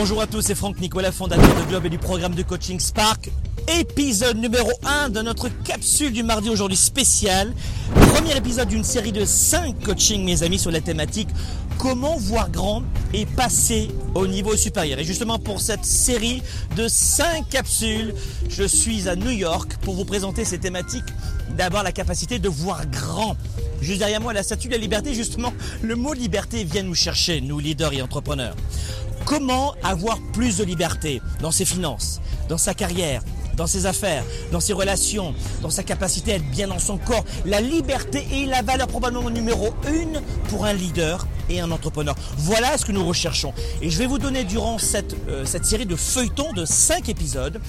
Bonjour à tous, c'est Franck Nicolas, fondateur de Globe et du programme de coaching Spark. Épisode numéro 1 de notre capsule du mardi aujourd'hui spécial. Premier épisode d'une série de 5 coachings mes amis sur la thématique comment voir grand et passer au niveau supérieur. Et justement pour cette série de 5 capsules, je suis à New York pour vous présenter ces thématiques d'avoir la capacité de voir grand. Juste derrière moi, la statue de la liberté, justement, le mot liberté vient nous chercher, nous leaders et entrepreneurs. Comment avoir plus de liberté dans ses finances, dans sa carrière, dans ses affaires, dans ses relations, dans sa capacité à être bien dans son corps? La liberté est la valeur probablement numéro une pour un leader et un entrepreneur. Voilà ce que nous recherchons. Et je vais vous donner durant cette, euh, cette série de feuilletons de 5 épisodes,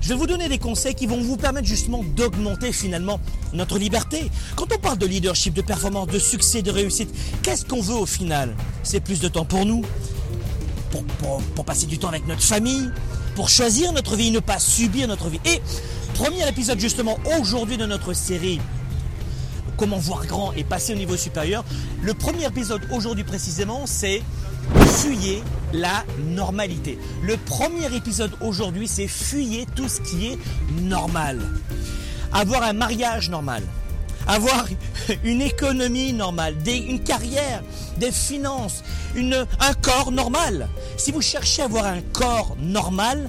je vais vous donner des conseils qui vont vous permettre justement d'augmenter finalement notre liberté. Quand on parle de leadership, de performance, de succès, de réussite, qu'est-ce qu'on veut au final? C'est plus de temps pour nous, pour, passer du temps avec notre famille, pour choisir notre vie, ne pas subir notre vie. Et premier épisode justement aujourd'hui de notre série Comment voir grand et passer au niveau supérieur. Le premier épisode aujourd'hui précisément, c'est fuyez la normalité. Le premier épisode aujourd'hui, c'est fuyez tout ce qui est normal. Avoir un mariage normal, avoir une économie normale, une carrière, des finances, un corps normal. Si vous cherchez à avoir un corps normal,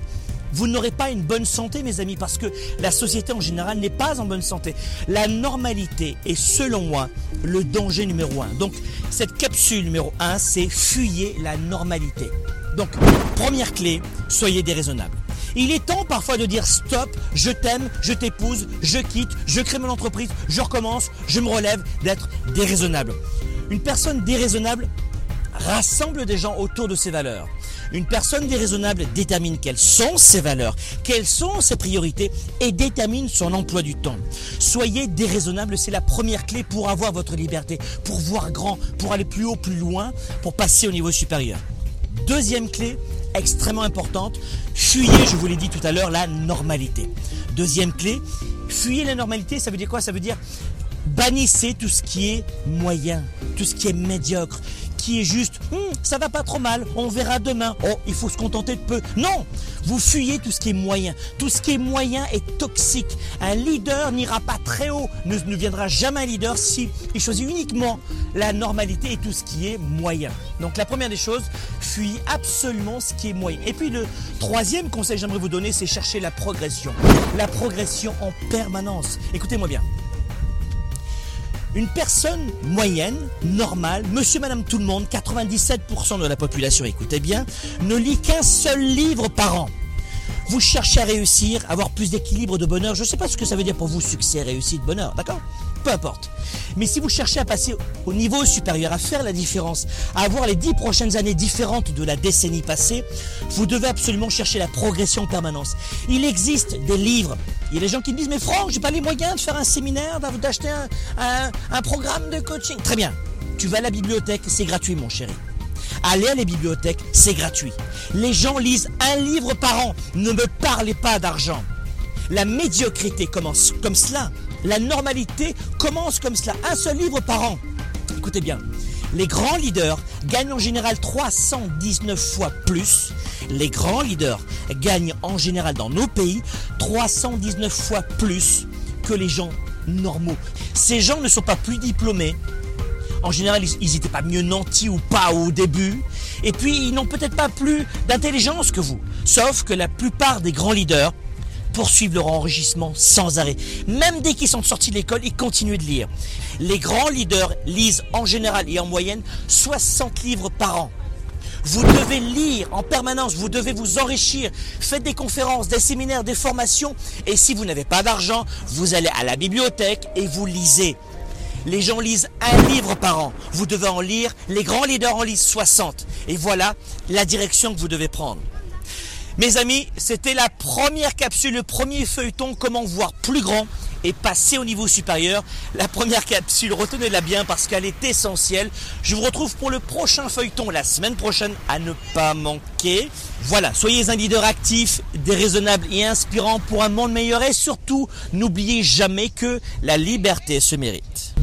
vous n'aurez pas une bonne santé, mes amis, parce que la société en général n'est pas en bonne santé. La normalité est, selon moi, le danger numéro un. Donc, cette capsule numéro un, c'est fuyez la normalité. Donc, première clé, soyez déraisonnable. Il est temps parfois de dire stop, je t'aime, je t'épouse, je quitte, je crée mon entreprise, je recommence, je me relève, d'être déraisonnable. Une personne déraisonnable rassemble des gens autour de ses valeurs. Une personne déraisonnable détermine quelles sont ses valeurs, quelles sont ses priorités et détermine son emploi du temps. Soyez déraisonnable, c'est la première clé pour avoir votre liberté, pour voir grand, pour aller plus haut, plus loin, pour passer au niveau supérieur. Deuxième clé, extrêmement importante, fuyez, je vous l'ai dit tout à l'heure, la normalité. Deuxième clé, fuyez la normalité, ça veut dire quoi? Ça veut dire bannissez tout ce qui est moyen, tout ce qui est médiocre, qui est juste hum, ça va pas trop mal, on verra demain. Oh, il faut se contenter de peu. Non, vous fuyez tout ce qui est moyen. Tout ce qui est moyen est toxique. Un leader n'ira pas très haut, ne, ne viendra jamais un leader si il choisit uniquement la normalité et tout ce qui est moyen. Donc la première des choses, fuyez absolument ce qui est moyen. Et puis le troisième conseil que j'aimerais vous donner, c'est chercher la progression. La progression en permanence. Écoutez-moi bien. Une personne moyenne, normale, monsieur, madame, tout le monde, 97% de la population, écoutez bien, ne lit qu'un seul livre par an. Vous cherchez à réussir, avoir plus d'équilibre, de bonheur. Je ne sais pas ce que ça veut dire pour vous, succès, réussite, bonheur, d'accord? Mais si vous cherchez à passer au niveau supérieur, à faire la différence, à avoir les dix prochaines années différentes de la décennie passée, vous devez absolument chercher la progression en permanence. Il existe des livres. Il y a des gens qui me disent, mais Franck, j'ai pas les moyens de faire un séminaire, d'acheter un, un, programme de coaching. Très bien. Tu vas à la bibliothèque, c'est gratuit, mon chéri. Aller à la bibliothèque, c'est gratuit. Les gens lisent un livre par an. Ne me parlez pas d'argent. La médiocrité commence comme cela. La normalité commence comme cela. Un seul livre par an. Écoutez bien. Les grands leaders gagnent en général 319 fois plus. Les grands leaders gagnent en général dans nos pays 319 fois plus que les gens normaux. Ces gens ne sont pas plus diplômés, en général, ils n'étaient pas mieux nantis ou pas au début. Et puis, ils n'ont peut-être pas plus d'intelligence que vous. Sauf que la plupart des grands leaders poursuivent leur enrichissement sans arrêt. Même dès qu'ils sont sortis de l'école, ils continuent de lire. Les grands leaders lisent en général et en moyenne 60 livres par an. Vous devez lire en permanence, vous devez vous enrichir. Faites des conférences, des séminaires, des formations. Et si vous n'avez pas d'argent, vous allez à la bibliothèque et vous lisez. Les gens lisent un livre par an. Vous devez en lire. Les grands leaders en lisent 60. Et voilà la direction que vous devez prendre. Mes amis, c'était la première capsule, le premier feuilleton, comment voir plus grand et passer au niveau supérieur. La première capsule, retenez-la bien parce qu'elle est essentielle. Je vous retrouve pour le prochain feuilleton la semaine prochaine à ne pas manquer. Voilà, soyez un leader actif, déraisonnable et inspirant pour un monde meilleur et surtout, n'oubliez jamais que la liberté se mérite.